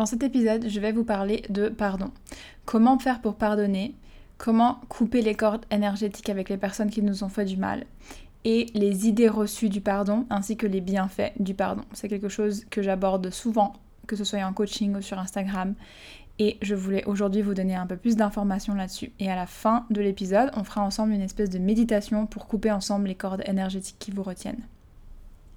Dans cet épisode, je vais vous parler de pardon. Comment faire pour pardonner? Comment couper les cordes énergétiques avec les personnes qui nous ont fait du mal? Et les idées reçues du pardon ainsi que les bienfaits du pardon. C'est quelque chose que j'aborde souvent, que ce soit en coaching ou sur Instagram. Et je voulais aujourd'hui vous donner un peu plus d'informations là-dessus. Et à la fin de l'épisode, on fera ensemble une espèce de méditation pour couper ensemble les cordes énergétiques qui vous retiennent.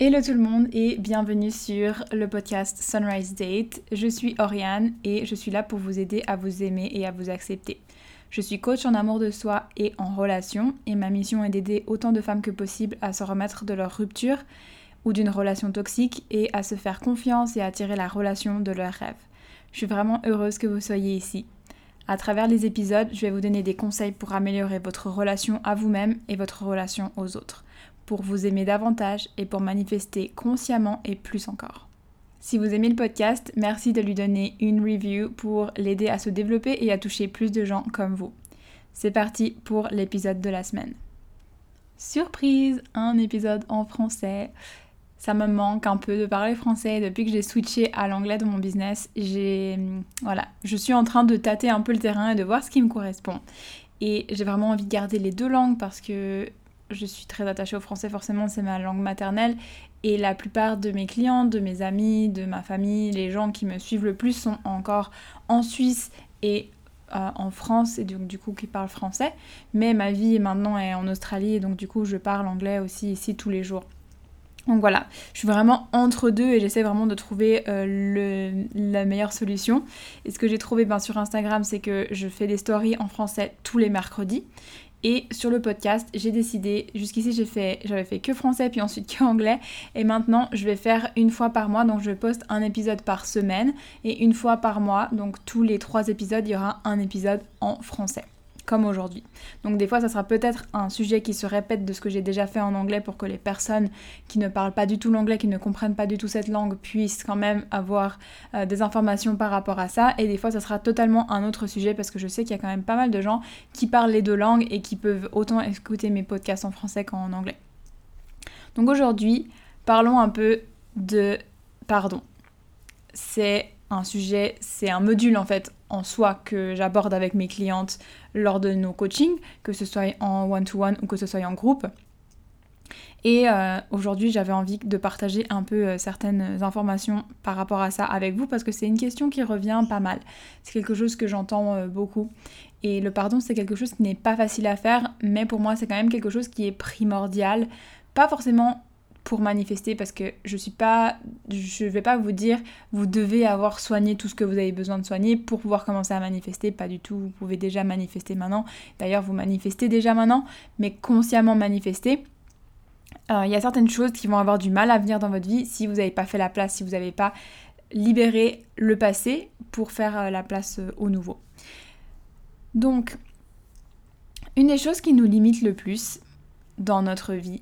Hello tout le monde et bienvenue sur le podcast Sunrise Date. Je suis Oriane et je suis là pour vous aider à vous aimer et à vous accepter. Je suis coach en amour de soi et en relation et ma mission est d'aider autant de femmes que possible à se remettre de leur rupture ou d'une relation toxique et à se faire confiance et à attirer la relation de leurs rêves. Je suis vraiment heureuse que vous soyez ici. À travers les épisodes, je vais vous donner des conseils pour améliorer votre relation à vous-même et votre relation aux autres, pour vous aimer davantage et pour manifester consciemment et plus encore. Si vous aimez le podcast, merci de lui donner une review pour l'aider à se développer et à toucher plus de gens comme vous. C'est parti pour l'épisode de la semaine. Surprise, un épisode en français ça me manque un peu de parler français. Depuis que j'ai switché à l'anglais de mon business, j'ai voilà, je suis en train de tâter un peu le terrain et de voir ce qui me correspond. Et j'ai vraiment envie de garder les deux langues parce que je suis très attachée au français, forcément, c'est ma langue maternelle. Et la plupart de mes clients, de mes amis, de ma famille, les gens qui me suivent le plus sont encore en Suisse et euh, en France et donc du coup qui parlent français. Mais ma vie maintenant est en Australie et donc du coup je parle anglais aussi ici tous les jours. Donc voilà, je suis vraiment entre deux et j'essaie vraiment de trouver euh, la meilleure solution. Et ce que j'ai trouvé ben, sur Instagram, c'est que je fais des stories en français tous les mercredis. Et sur le podcast, j'ai décidé, jusqu'ici j'ai fait, j'avais fait que français puis ensuite que anglais. Et maintenant, je vais faire une fois par mois. Donc je poste un épisode par semaine. Et une fois par mois, donc tous les trois épisodes, il y aura un épisode en français comme aujourd'hui. Donc des fois, ça sera peut-être un sujet qui se répète de ce que j'ai déjà fait en anglais pour que les personnes qui ne parlent pas du tout l'anglais, qui ne comprennent pas du tout cette langue, puissent quand même avoir euh, des informations par rapport à ça. Et des fois, ça sera totalement un autre sujet parce que je sais qu'il y a quand même pas mal de gens qui parlent les deux langues et qui peuvent autant écouter mes podcasts en français qu'en anglais. Donc aujourd'hui, parlons un peu de pardon. C'est un sujet, c'est un module en fait en soi que j'aborde avec mes clientes lors de nos coachings, que ce soit en one-to-one ou que ce soit en groupe. Et euh, aujourd'hui, j'avais envie de partager un peu euh, certaines informations par rapport à ça avec vous parce que c'est une question qui revient pas mal. C'est quelque chose que j'entends euh, beaucoup. Et le pardon, c'est quelque chose qui n'est pas facile à faire, mais pour moi, c'est quand même quelque chose qui est primordial. Pas forcément pour manifester parce que je suis pas je vais pas vous dire vous devez avoir soigné tout ce que vous avez besoin de soigner pour pouvoir commencer à manifester. Pas du tout. Vous pouvez déjà manifester maintenant. D'ailleurs vous manifestez déjà maintenant mais consciemment manifester. Euh, il y a certaines choses qui vont avoir du mal à venir dans votre vie si vous n'avez pas fait la place si vous n'avez pas libéré le passé pour faire euh, la place euh, au nouveau. Donc une des choses qui nous limite le plus dans notre vie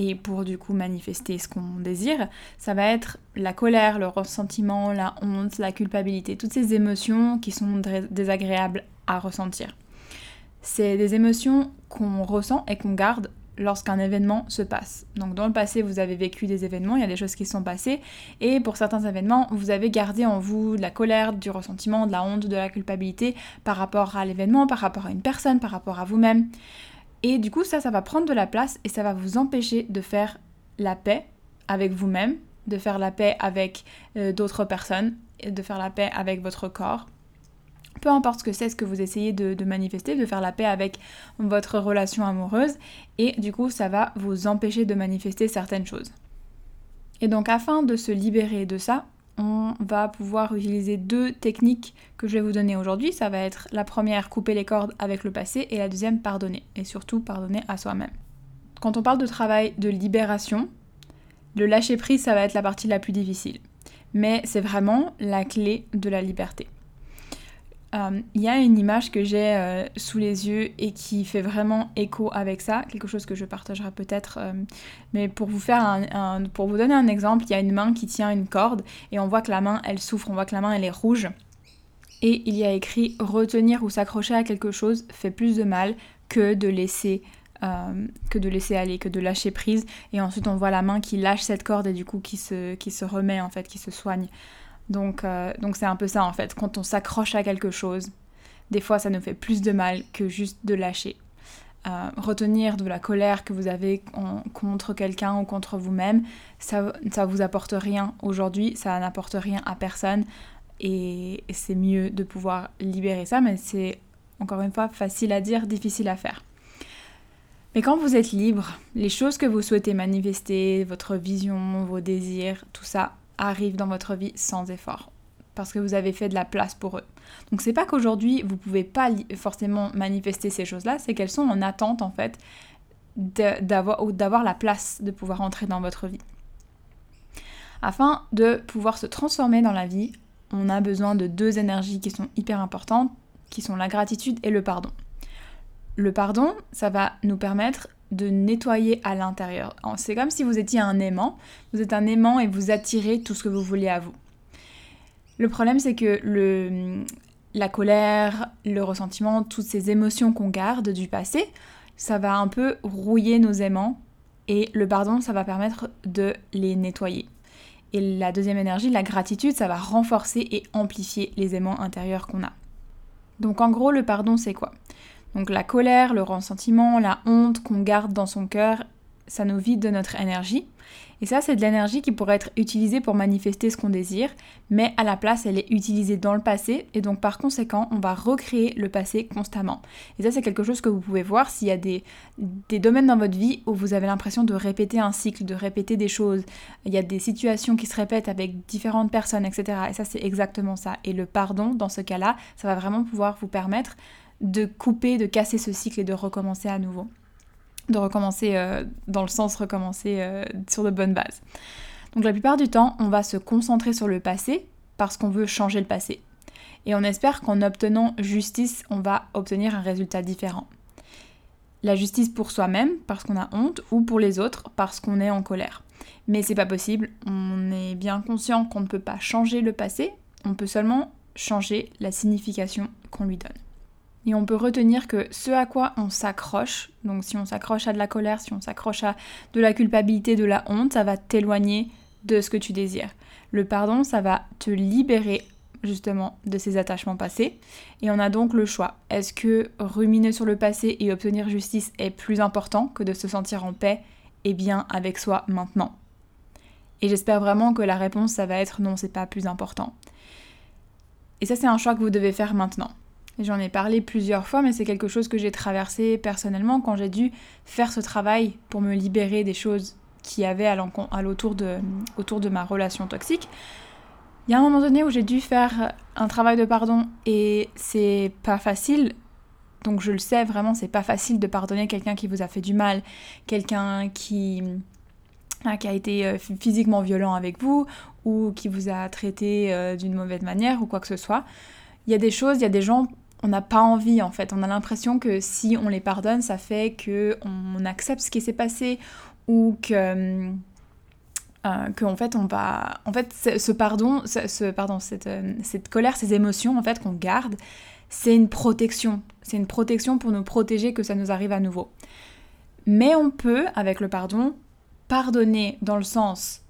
et pour du coup manifester ce qu'on désire, ça va être la colère, le ressentiment, la honte, la culpabilité, toutes ces émotions qui sont désagréables à ressentir. C'est des émotions qu'on ressent et qu'on garde lorsqu'un événement se passe. Donc dans le passé, vous avez vécu des événements, il y a des choses qui se sont passées, et pour certains événements, vous avez gardé en vous de la colère, du ressentiment, de la honte, de la culpabilité par rapport à l'événement, par rapport à une personne, par rapport à vous-même. Et du coup, ça, ça va prendre de la place et ça va vous empêcher de faire la paix avec vous-même, de faire la paix avec euh, d'autres personnes, de faire la paix avec votre corps. Peu importe ce que c'est, ce que vous essayez de, manifester, de faire la paix avec votre relation amoureuse. Et du coup, ça va vous empêcher de manifester certaines choses. Et donc, afin de se libérer de ça, on va pouvoir utiliser deux techniques que je vais vous donner aujourd'hui. Ça va être la première, couper les cordes avec le passé, et la deuxième, pardonner. Et surtout, pardonner à soi-même. Quand on parle de travail de libération, le lâcher prise, ça va être la partie la plus difficile. Mais c'est vraiment la clé de la liberté. Euh, il y a une image que j'ai euh, sous les yeux et qui fait vraiment écho avec ça, quelque chose que je partagerai peut-être. Euh, mais pour vous faire un, pour vous donner un exemple, il y a une main qui tient une corde et on voit que la main elle souffre, on voit que la main elle est rouge. Et il y a écrit retenir ou s'accrocher à quelque chose fait plus de mal que de laisser que de laisser aller, que de lâcher prise. Et ensuite on voit la main qui lâche cette corde et du coup qui se, qui se remet en fait, qui se soigne. Donc euh, donc c'est un peu ça en fait. Quand on s'accroche à quelque chose, des fois ça nous fait plus de mal que juste de lâcher. Euh, retenir de la colère que vous avez contre quelqu'un ou contre vous-même, ça, ça vous apporte rien aujourd'hui, ça n'apporte rien à personne et c'est mieux de pouvoir libérer ça, mais c'est encore une fois facile à dire, difficile à faire. Mais quand vous êtes libre, les choses que vous souhaitez manifester, votre vision, vos désirs, tout ça arrive dans votre vie sans effort parce que vous avez fait de la place pour eux. Donc c'est pas qu'aujourd'hui vous pouvez pas forcément manifester ces choses-là, c'est qu'elles sont en attente en fait d'avoir la place de pouvoir entrer dans votre vie. Afin de pouvoir se transformer dans la vie, on a besoin de deux énergies qui sont hyper importantes, qui sont la gratitude et le pardon. Le pardon, ça va nous permettre de nettoyer à l'intérieur. C'est comme si vous étiez un aimant. Vous êtes un aimant et vous attirez tout ce que vous voulez à vous. Le problème, c'est que le, la colère, le ressentiment, toutes ces émotions qu'on garde du passé, ça va un peu rouiller nos aimants et le pardon, ça va permettre de les nettoyer. Et la deuxième énergie, la gratitude, ça va renforcer et amplifier les aimants intérieurs qu'on a. Donc en gros, le pardon, c'est quoi? Donc la colère, le ressentiment, la honte qu'on garde dans son cœur, ça nous vide de notre énergie. Et ça, c'est de l'énergie qui pourrait être utilisée pour manifester ce qu'on désire, mais à la place, elle est utilisée dans le passé, et donc par conséquent, on va recréer le passé constamment. Et ça, c'est quelque chose que vous pouvez voir s'il y a des, des domaines dans votre vie où vous avez l'impression de répéter un cycle, de répéter des choses, il y a des situations qui se répètent avec différentes personnes, etc. Et ça, c'est exactement ça. Et le pardon, dans ce cas-là, ça va vraiment pouvoir vous permettre de couper, de casser ce cycle et de recommencer à nouveau de recommencer euh, dans le sens recommencer euh, sur de bonnes bases. Donc la plupart du temps, on va se concentrer sur le passé parce qu'on veut changer le passé. Et on espère qu'en obtenant justice, on va obtenir un résultat différent. La justice pour soi-même parce qu'on a honte ou pour les autres parce qu'on est en colère. Mais c'est pas possible, on est bien conscient qu'on ne peut pas changer le passé, on peut seulement changer la signification qu'on lui donne. Et on peut retenir que ce à quoi on s'accroche, donc si on s'accroche à de la colère, si on s'accroche à de la culpabilité, de la honte, ça va t'éloigner de ce que tu désires. Le pardon, ça va te libérer justement de ces attachements passés. Et on a donc le choix. Est-ce que ruminer sur le passé et obtenir justice est plus important que de se sentir en paix et bien avec soi maintenant? Et j'espère vraiment que la réponse, ça va être non, c'est pas plus important. Et ça, c'est un choix que vous devez faire maintenant. J'en ai parlé plusieurs fois, mais c'est quelque chose que j'ai traversé personnellement quand j'ai dû faire ce travail pour me libérer des choses qui avaient à l'autour de, autour de ma relation toxique. Il y a un moment donné où j'ai dû faire un travail de pardon et c'est pas facile. Donc je le sais vraiment, c'est pas facile de pardonner quelqu'un qui vous a fait du mal, quelqu'un qui, ah, qui a été euh, physiquement violent avec vous ou qui vous a traité euh, d'une mauvaise manière ou quoi que ce soit. Il y a des choses, il y a des gens on n'a pas envie en fait. On a l'impression que si on les pardonne, ça fait que on accepte ce qui s'est passé ou que euh, en fait on va en fait ce pardon ce, pardon cette, euh, cette, colère ces émotions en fait qu'on garde c'est une protection c'est une protection pour nous protéger que ça nous arrive à nouveau mais on peut avec le pardon pardonner dans le sens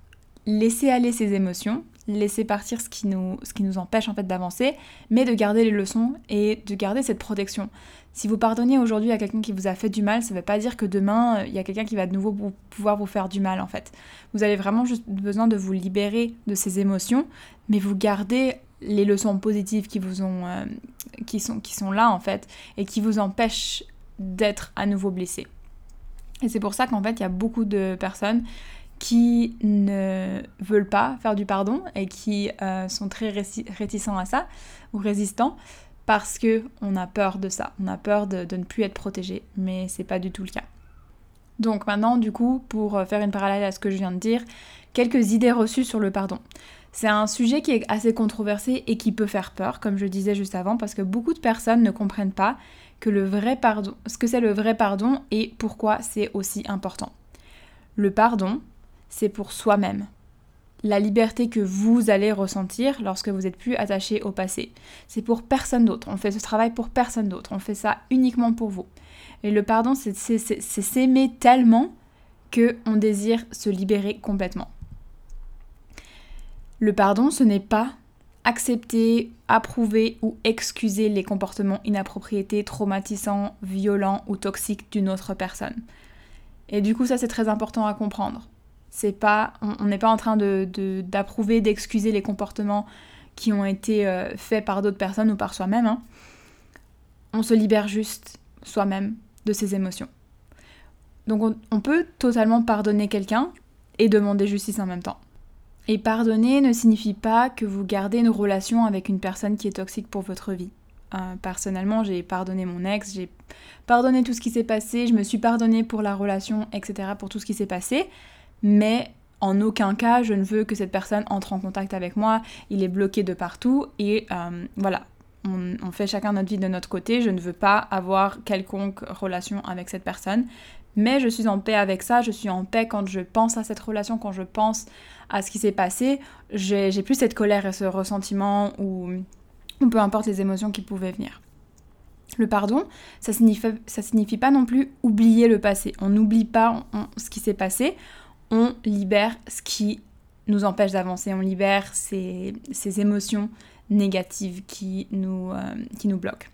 laisser aller ses émotions laisser partir ce qui nous, ce qui nous empêche en fait d'avancer, mais de garder les leçons et de garder cette protection. Si vous pardonnez aujourd'hui à quelqu'un qui vous a fait du mal, ça ne veut pas dire que demain, euh, il y a quelqu'un qui va de nouveau pouvoir vous faire du mal en fait. Vous avez vraiment juste besoin de vous libérer de ces émotions, mais vous gardez les leçons positives qui vous ont, euh, qui, sont, qui sont là en fait, et qui vous empêchent d'être à nouveau blessé. Et c'est pour ça qu'en fait, il y a beaucoup de personnes qui ne veulent pas faire du pardon et qui euh, sont très réticents à ça ou résistants parce que on a peur de ça, on a peur de, ne plus être protégé, mais c'est pas du tout le cas. Donc maintenant, du coup, pour euh, faire une parallèle à ce que je viens de dire, quelques idées reçues sur le pardon. C'est un sujet qui est assez controversé et qui peut faire peur, comme je disais juste avant, parce que beaucoup de personnes ne comprennent pas que le vrai pardon, ce que c'est le vrai pardon et pourquoi c'est aussi important. Le pardon, c'est pour soi-même. La liberté que vous allez ressentir lorsque vous n'êtes plus attaché au passé. C'est pour personne d'autre. On fait ce travail pour personne d'autre. On fait ça uniquement pour vous. Et le pardon, c'est s'aimer tellement que on désire se libérer complètement. Le pardon, ce n'est pas accepter, approuver ou excuser les comportements inappropriés, traumatisants, violents ou toxiques d'une autre personne. Et du coup, ça c'est très important à comprendre. C'est pas, on n'est pas en train de, d'approuver, d'excuser les comportements qui ont été euh, faits par d'autres personnes ou par soi-même. Hein. On se libère juste soi-même de ses émotions. Donc on peut totalement pardonner quelqu'un et demander justice en même temps. Et pardonner ne signifie pas que vous gardez une relation avec une personne qui est toxique pour votre vie. Euh, personnellement, j'ai pardonné mon ex, j'ai pardonné tout ce qui s'est passé, je me suis pardonné pour la relation, etc., pour tout ce qui s'est passé, mais en aucun cas je ne veux que cette personne entre en contact avec moi, il est bloqué de partout, et euh, voilà, on, fait chacun notre vie de notre côté, je ne veux pas avoir quelconque relation avec cette personne, mais je suis en paix avec ça, je suis en paix quand je pense à cette relation, quand je pense à ce qui s'est passé, j'ai plus cette colère et ce ressentiment ou, peu importe les émotions qui pouvaient venir. Le pardon, ça signifie, ça signifie pas non plus oublier le passé. On n'oublie pas ce qui s'est passé, on libère ce qui nous empêche d'avancer, on libère ces, émotions négatives qui nous, euh, qui nous bloquent.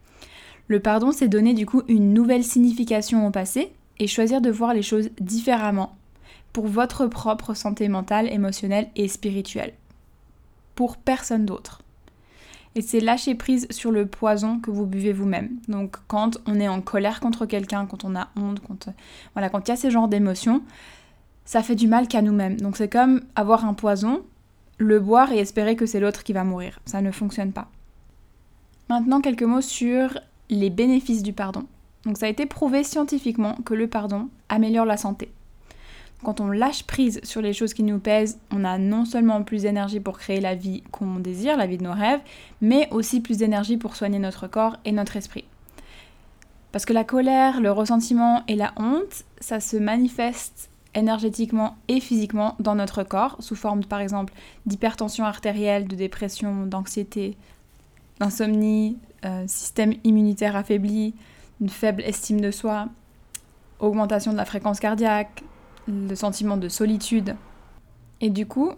Le pardon, c'est donner du coup une nouvelle signification au passé et choisir de voir les choses différemment pour votre propre santé mentale, émotionnelle et spirituelle. Pour personne d'autre. Et c'est lâcher prise sur le poison que vous buvez vous-même. Donc quand on est en colère contre quelqu'un, quand on a honte, quand voilà, quand il y a ces genres d'émotions, ça fait du mal qu'à nous-mêmes. Donc c'est comme avoir un poison, le boire et espérer que c'est l'autre qui va mourir. Ça ne fonctionne pas. Maintenant quelques mots sur les bénéfices du pardon. Donc ça a été prouvé scientifiquement que le pardon améliore la santé. Quand on lâche prise sur les choses qui nous pèsent, on a non seulement plus d'énergie pour créer la vie qu'on désire, la vie de nos rêves, mais aussi plus d'énergie pour soigner notre corps et notre esprit. Parce que la colère, le ressentiment et la honte, ça se manifeste énergétiquement et physiquement dans notre corps, sous forme par exemple d'hypertension artérielle, de dépression, d'anxiété, d'insomnie, euh, système immunitaire affaibli, une faible estime de soi, augmentation de la fréquence cardiaque, le sentiment de solitude. Et du coup,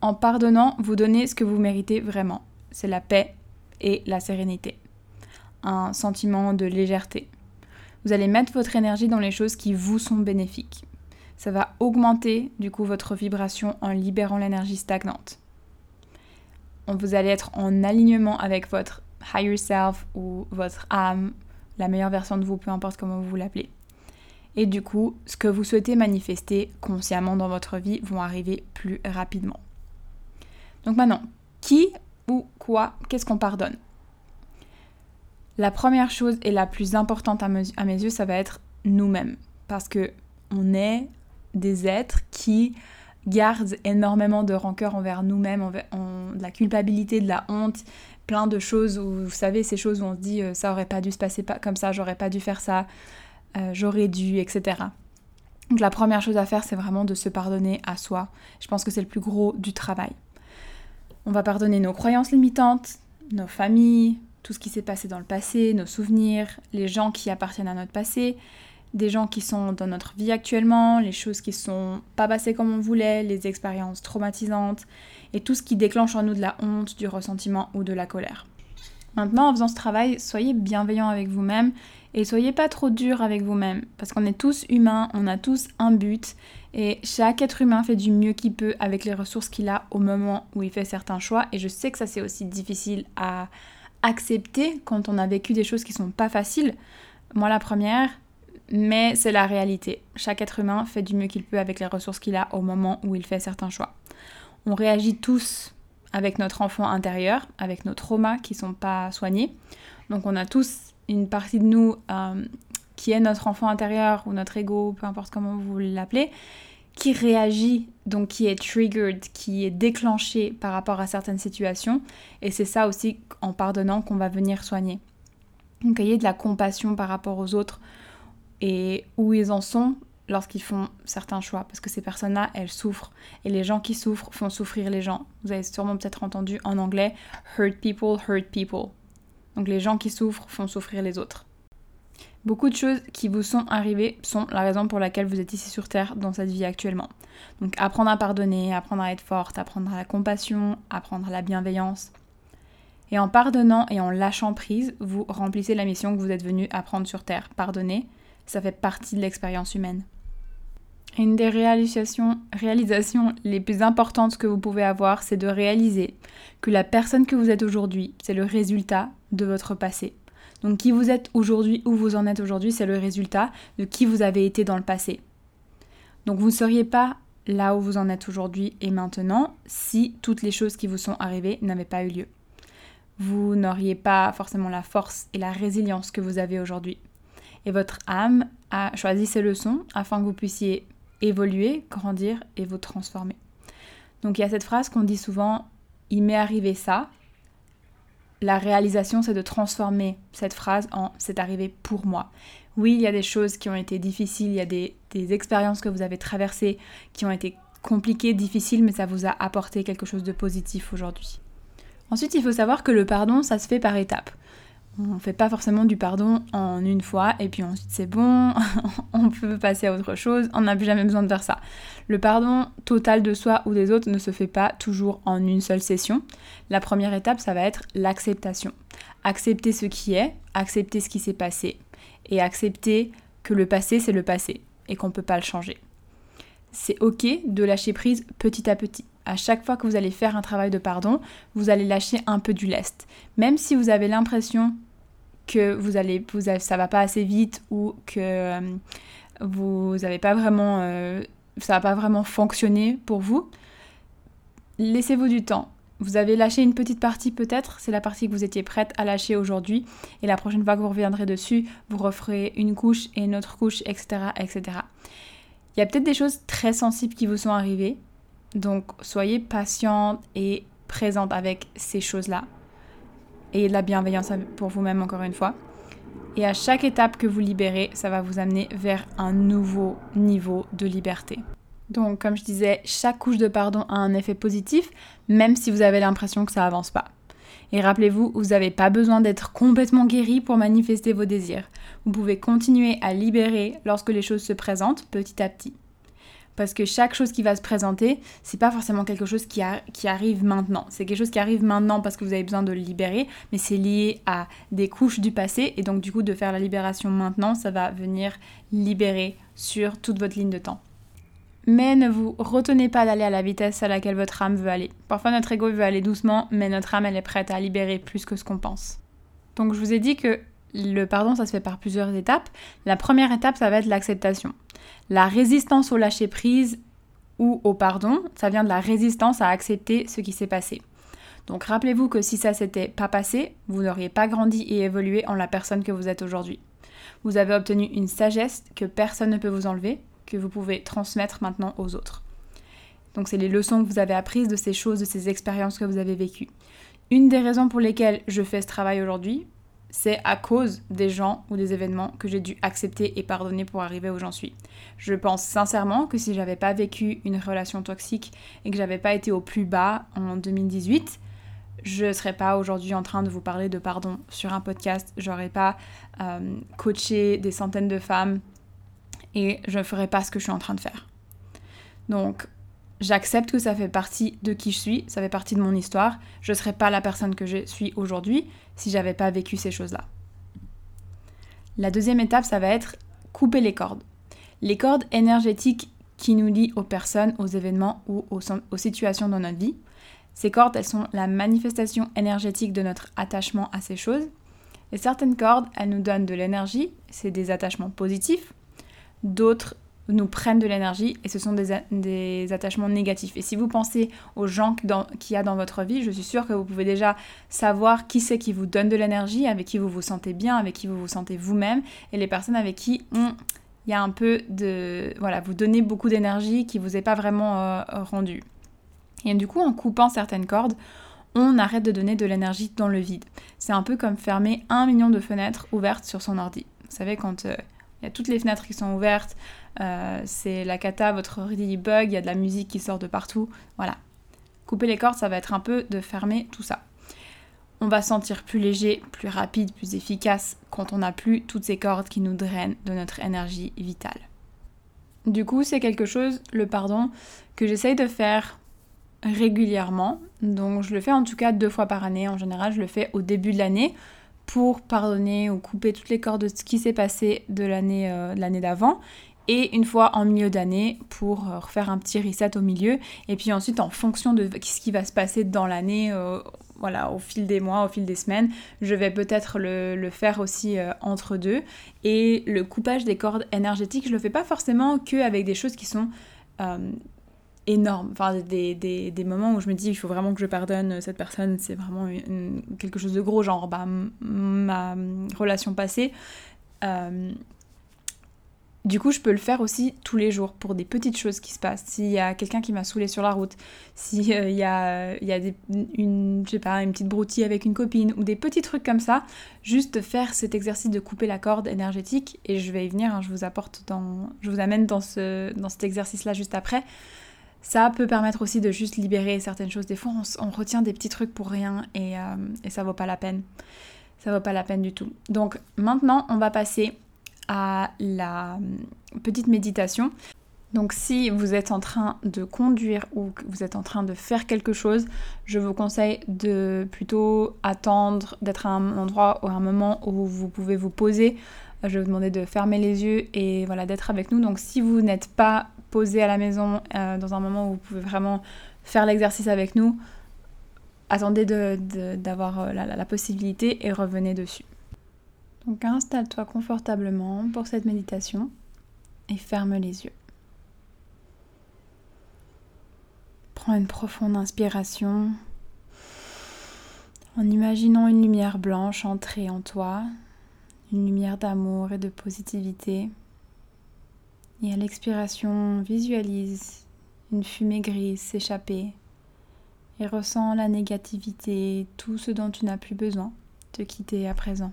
en pardonnant, vous donnez ce que vous méritez vraiment. C'est la paix et la sérénité. Un sentiment de légèreté. Vous allez mettre votre énergie dans les choses qui vous sont bénéfiques. Ça va augmenter du coup votre vibration en libérant l'énergie stagnante. Vous allez être en alignement avec votre higher self ou votre âme, la meilleure version de vous, peu importe comment vous l'appelez. Et du coup, ce que vous souhaitez manifester consciemment dans votre vie vont arriver plus rapidement. Donc maintenant, qui ou quoi, qu'est-ce qu'on pardonne? La première chose et la plus importante à mes, yeux, ça va être nous-mêmes. Parce que on est des êtres qui gardent énormément de rancœur envers nous-mêmes, de la culpabilité, de la honte, plein de choses où, vous savez, ces choses où on se dit euh, ça aurait pas dû se passer pas comme ça, j'aurais pas dû faire ça, euh, j'aurais dû, etc. Donc la première chose à faire, c'est vraiment de se pardonner à soi. Je pense que c'est le plus gros du travail. On va pardonner nos croyances limitantes, nos familles, tout ce qui s'est passé dans le passé, nos souvenirs, les gens qui appartiennent à notre passé, des gens qui sont dans notre vie actuellement, les choses qui sont pas passées comme on voulait, les expériences traumatisantes et tout ce qui déclenche en nous de la honte, du ressentiment ou de la colère. Maintenant, en faisant ce travail, soyez bienveillant avec vous-même et soyez pas trop dur avec vous-même parce qu'on est tous humains, on a tous un but et chaque être humain fait du mieux qu'il peut avec les ressources qu'il a au moment où il fait certains choix et je sais que ça c'est aussi difficile à accepter quand on a vécu des choses qui sont pas faciles. Moi la première, mais c'est la réalité. Chaque être humain fait du mieux qu'il peut avec les ressources qu'il a au moment où il fait certains choix. On réagit tous avec notre enfant intérieur, avec nos traumas qui sont pas soignés. Donc on a tous une partie de nous euh, qui est notre enfant intérieur ou notre ego, peu importe comment vous l'appelez, qui réagit, donc qui est triggered, qui est déclenché par rapport à certaines situations. Et c'est ça aussi en pardonnant qu'on va venir soigner. Donc ayez de la compassion par rapport aux autres et où ils en sont lorsqu'ils font certains choix, parce que ces personnes-là, elles souffrent, et les gens qui souffrent font souffrir les gens. Vous avez sûrement peut-être entendu en anglais hurt people, hurt people. Donc les gens qui souffrent font souffrir les autres. Beaucoup de choses qui vous sont arrivées sont la raison pour laquelle vous êtes ici sur Terre dans cette vie actuellement. Donc apprendre à pardonner, apprendre à être forte, apprendre à la compassion, apprendre à la bienveillance, Et en pardonnant et en lâchant prise, vous remplissez la mission que vous êtes venu apprendre sur Terre. Pardonner, ça fait partie de l'expérience humaine. Une des réalisations, réalisations les plus importantes que vous pouvez avoir, c'est de réaliser que la personne que vous êtes aujourd'hui, c'est le résultat de votre passé. Donc qui vous êtes aujourd'hui, où vous en êtes aujourd'hui, c'est le résultat de qui vous avez été dans le passé. Donc vous ne seriez pas là où vous en êtes aujourd'hui et maintenant si toutes les choses qui vous sont arrivées n'avaient pas eu lieu. Vous n'auriez pas forcément la force et la résilience que vous avez aujourd'hui. Et votre âme a choisi ces leçons afin que vous puissiez évoluer, grandir et vous transformer. Donc il y a cette phrase qu'on dit souvent, il m'est arrivé ça. La réalisation, c'est de transformer cette phrase en c'est arrivé pour moi. Oui, il y a des choses qui ont été difficiles, il y a des, des expériences que vous avez traversées qui ont été compliquées, difficiles, mais ça vous a apporté quelque chose de positif aujourd'hui. Ensuite, il faut savoir que le pardon, ça se fait par étapes. On ne fait pas forcément du pardon en une fois et puis ensuite c'est bon, on peut passer à autre chose, on n'a plus jamais besoin de faire ça. Le pardon total de soi ou des autres ne se fait pas toujours en une seule session. La première étape, ça va être l'acceptation. Accepter ce qui est, accepter ce qui s'est passé et accepter que le passé c'est le passé et qu'on ne peut pas le changer. C'est ok de lâcher prise petit à petit à chaque fois que vous allez faire un travail de pardon, vous allez lâcher un peu du lest. Même si vous avez l'impression que vous allez, vous ça va pas assez vite ou que euh, vous avez pas vraiment, euh, ça va pas vraiment fonctionner pour vous, laissez-vous du temps. Vous avez lâché une petite partie peut-être, c'est la partie que vous étiez prête à lâcher aujourd'hui, et la prochaine fois que vous reviendrez dessus, vous referez une couche et une autre couche, etc. etc. Il y a peut-être des choses très sensibles qui vous sont arrivées, donc soyez patiente et présente avec ces choses-là et de la bienveillance pour vous-même encore une fois. Et à chaque étape que vous libérez, ça va vous amener vers un nouveau niveau de liberté. Donc comme je disais, chaque couche de pardon a un effet positif, même si vous avez l'impression que ça avance pas. Et rappelez-vous, vous n'avez pas besoin d'être complètement guéri pour manifester vos désirs. Vous pouvez continuer à libérer lorsque les choses se présentent petit à petit parce que chaque chose qui va se présenter, c'est pas forcément quelque chose qui, qui arrive maintenant. C'est quelque chose qui arrive maintenant parce que vous avez besoin de le libérer, mais c'est lié à des couches du passé et donc du coup de faire la libération maintenant, ça va venir libérer sur toute votre ligne de temps. Mais ne vous retenez pas d'aller à la vitesse à laquelle votre âme veut aller. Parfois notre ego veut aller doucement, mais notre âme elle est prête à libérer plus que ce qu'on pense. Donc je vous ai dit que le pardon, ça se fait par plusieurs étapes. La première étape, ça va être l'acceptation. La résistance au lâcher-prise ou au pardon, ça vient de la résistance à accepter ce qui s'est passé. Donc rappelez-vous que si ça s'était pas passé, vous n'auriez pas grandi et évolué en la personne que vous êtes aujourd'hui. Vous avez obtenu une sagesse que personne ne peut vous enlever, que vous pouvez transmettre maintenant aux autres. Donc c'est les leçons que vous avez apprises de ces choses, de ces expériences que vous avez vécues. Une des raisons pour lesquelles je fais ce travail aujourd'hui, c'est à cause des gens ou des événements que j'ai dû accepter et pardonner pour arriver où j'en suis. Je pense sincèrement que si j'avais pas vécu une relation toxique et que j'avais pas été au plus bas en 2018, je serais pas aujourd'hui en train de vous parler de pardon sur un podcast, j'aurais pas euh, coaché des centaines de femmes et je ferais pas ce que je suis en train de faire. Donc J'accepte que ça fait partie de qui je suis, ça fait partie de mon histoire. Je ne serais pas la personne que je suis aujourd'hui si j'avais pas vécu ces choses-là. La deuxième étape, ça va être couper les cordes. Les cordes énergétiques qui nous lient aux personnes, aux événements ou aux, aux situations dans notre vie. Ces cordes, elles sont la manifestation énergétique de notre attachement à ces choses. Et certaines cordes, elles nous donnent de l'énergie, c'est des attachements positifs. D'autres nous prennent de l'énergie et ce sont des, attachements négatifs. Et si vous pensez aux gens qu'il y a dans votre vie, je suis sûre que vous pouvez déjà savoir qui c'est qui vous donne de l'énergie, avec qui vous vous sentez bien, avec qui vous vous sentez vous-même, et les personnes avec qui il y a un peu de... Voilà, vous donnez beaucoup d'énergie qui vous est pas vraiment euh, rendue. Et du coup, en coupant certaines cordes, on arrête de donner de l'énergie dans le vide. C'est un peu comme fermer un million de fenêtres ouvertes sur son ordi. Vous savez, quand... Euh, il y a toutes les fenêtres qui sont ouvertes, euh, c'est la cata, votre ordi bug, il y a de la musique qui sort de partout. Voilà. Couper les cordes, ça va être un peu de fermer tout ça. On va sentir plus léger, plus rapide, plus efficace quand on n'a plus toutes ces cordes qui nous drainent de notre énergie vitale. Du coup, c'est quelque chose, le pardon, que j'essaye de faire régulièrement. Donc je le fais en tout cas deux fois par année. En général, je le fais au début de l'année pour pardonner ou couper toutes les cordes de ce qui s'est passé de l'année euh, d'avant. Et une fois en milieu d'année pour euh, refaire un petit reset au milieu. Et puis ensuite, en fonction de ce qui va se passer dans l'année, euh, voilà, au fil des mois, au fil des semaines, je vais peut-être le, faire aussi entre deux. Et le coupage des cordes énergétiques, je le fais pas forcément que avec des choses qui sont énorme. Enfin, des, des, des, moments où je me dis, il faut vraiment que je pardonne cette personne, c'est vraiment quelque chose de gros, genre bah, ma relation passée. Euh, du coup, je peux le faire aussi tous les jours pour des petites choses qui se passent. S'il y a quelqu'un qui m'a saoulé sur la route, s'il euh, y a, il y a une, je sais pas, une petite broutille avec une copine ou des petits trucs comme ça, juste faire cet exercice de couper la corde énergétique et je vais y venir. Hein, je vous apporte dans, je vous amène dans ce, dans cet exercice-là juste après. Ça peut permettre aussi de juste libérer certaines choses. Des fois, on, retient des petits trucs pour rien et, euh, et ça vaut pas la peine. Ça vaut pas la peine du tout. Donc maintenant, on va passer à la euh, petite méditation. Donc si vous êtes en train de conduire ou que vous êtes en train de faire quelque chose, je vous conseille de plutôt attendre d'être à un endroit ou à un moment où vous pouvez vous poser. Je vais vous demander de fermer les yeux et voilà d'être avec nous. Donc si vous n'êtes pas poser à la maison euh, dans un moment où vous pouvez vraiment faire l'exercice avec nous, attendez d'avoir euh, la, possibilité et revenez dessus. Donc installe-toi confortablement pour cette méditation et ferme les yeux. Prends une profonde inspiration en imaginant une lumière blanche entrer en toi, une lumière d'amour et de positivité et à l'expiration, visualise une fumée grise s'échapper et ressens la négativité, tout ce dont tu n'as plus besoin, te quitter à présent.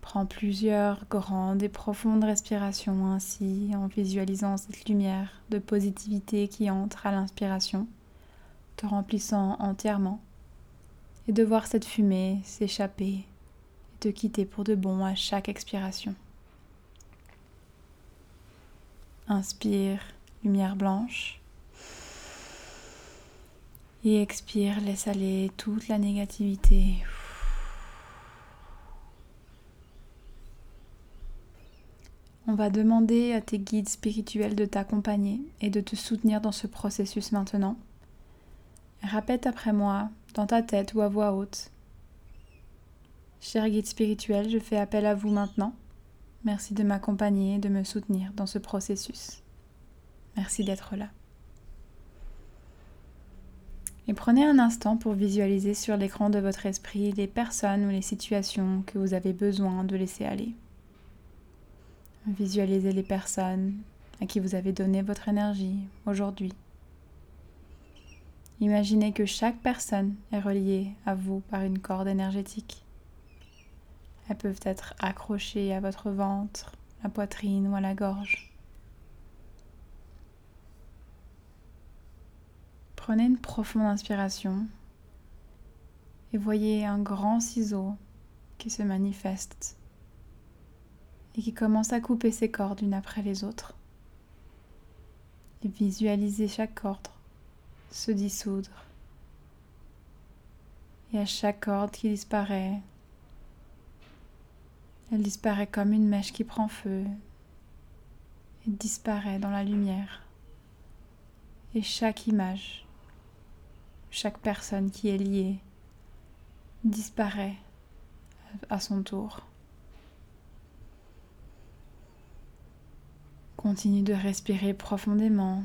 Prends plusieurs grandes et profondes respirations ainsi en visualisant cette lumière de positivité qui entre à l'inspiration, te remplissant entièrement, et de voir cette fumée s'échapper et te quitter pour de bon à chaque expiration. Inspire, lumière blanche. Et expire, laisse aller toute la négativité. On va demander à tes guides spirituels de t'accompagner et de te soutenir dans ce processus maintenant. Répète après moi, dans ta tête ou à voix haute. Cher guide spirituel, je fais appel à vous maintenant Merci de m'accompagner et de me soutenir dans ce processus. Merci d'être là. Et prenez un instant pour visualiser sur l'écran de votre esprit les personnes ou les situations que vous avez besoin de laisser aller. Visualisez les personnes à qui vous avez donné votre énergie aujourd'hui. Imaginez que chaque personne est reliée à vous par une corde énergétique. Elles peuvent être accrochées à votre ventre, la poitrine ou à la gorge. Prenez une profonde inspiration et voyez un grand ciseau qui se manifeste et qui commence à couper ses cordes une après les autres. Et visualisez chaque corde se dissoudre. Et à chaque corde qui disparaît, elle disparaît comme une mèche qui prend feu et disparaît dans la lumière. Et chaque image, chaque personne qui est liée, disparaît à son tour. Continue de respirer profondément.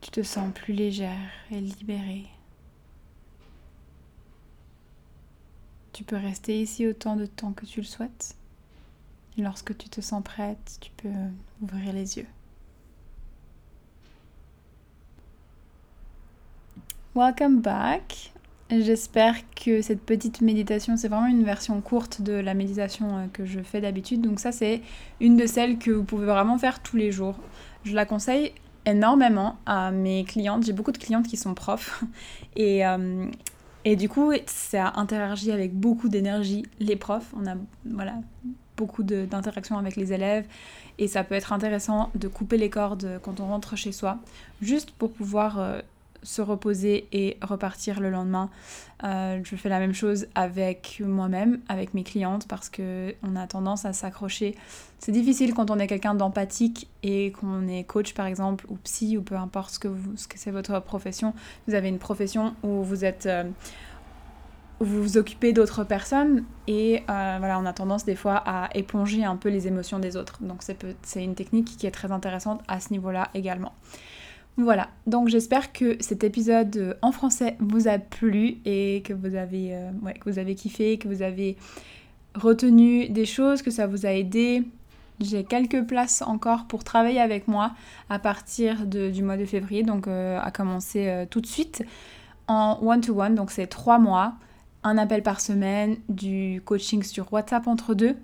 Tu te sens plus légère et libérée. Tu peux rester ici autant de temps que tu le souhaites. Et lorsque tu te sens prête, tu peux ouvrir les yeux. Welcome back. J'espère que cette petite méditation, c'est vraiment une version courte de la méditation euh, que je fais d'habitude. Donc ça, c'est une de celles que vous pouvez vraiment faire tous les jours. Je la conseille énormément à mes clientes. J'ai beaucoup de clientes qui sont profs et, euh, et du coup, ça interagit avec beaucoup d'énergie. Les profs, on a voilà, beaucoup d'interactions avec les élèves et ça peut être intéressant de couper les cordes quand on rentre chez soi, juste pour pouvoir euh, se reposer et repartir le lendemain. Euh, je fais la même chose avec moi-même, avec mes clientes, parce que on a tendance à s'accrocher. C'est difficile quand on est quelqu'un d'empathique et qu'on est coach par exemple, ou psy, ou peu importe ce que, que c'est votre profession. Vous avez une profession où vous êtes... Euh, vous vous occupez d'autres personnes et euh, voilà, on a tendance des fois à éponger un peu les émotions des autres. Donc c'est une technique qui est très intéressante à ce niveau-là également. Voilà, donc j'espère que cet épisode euh, en français vous a plu et que vous avez, euh, que vous avez kiffé, que vous avez retenu des choses, que ça vous a aidé. J'ai quelques places encore pour travailler avec moi à partir du mois de février, donc euh, à commencer tout de suite en one-to-one, donc c'est trois mois, un appel par semaine, du coaching sur WhatsApp entre deux.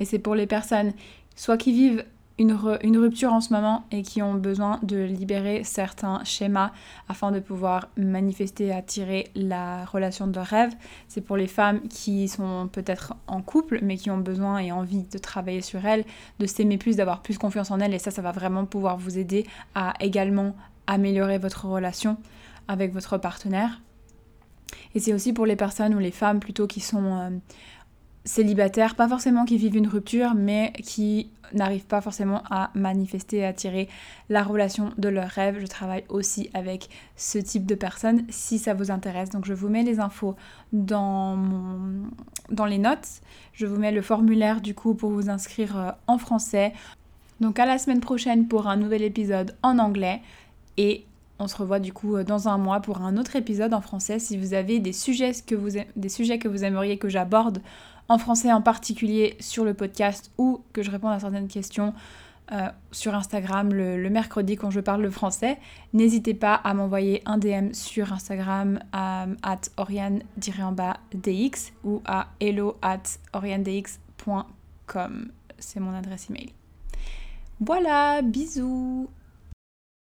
Et c'est pour les personnes soit qui vivent une, rupture en ce moment et qui ont besoin de libérer certains schémas afin de pouvoir manifester, attirer la relation de rêve. C'est pour les femmes qui sont peut-être en couple mais qui ont besoin et envie de travailler sur elles, de s'aimer plus, d'avoir plus confiance en elles et ça, ça va vraiment pouvoir vous aider à également améliorer votre relation avec votre partenaire. Et c'est aussi pour les personnes ou les femmes plutôt qui sont euh, célibataires, pas forcément qui vivent une rupture, mais qui n'arrivent pas forcément à manifester et attirer la relation de leur rêve. Je travaille aussi avec ce type de personnes si ça vous intéresse. Donc je vous mets les infos dans, mon... dans les notes. Je vous mets le formulaire du coup pour vous inscrire euh, en français. Donc à la semaine prochaine pour un nouvel épisode en anglais et on se revoit du coup euh, dans un mois pour un autre épisode en français. Si vous avez des sujets que vous, des sujets que vous aimeriez que j'aborde en français en particulier sur le podcast ou que je réponde à certaines questions euh, sur Instagram le, mercredi quand je parle le français, n'hésitez pas à m'envoyer un DM sur Instagram à at dx ou à hello at oriandx.com. C'est mon adresse email. Voilà, bisous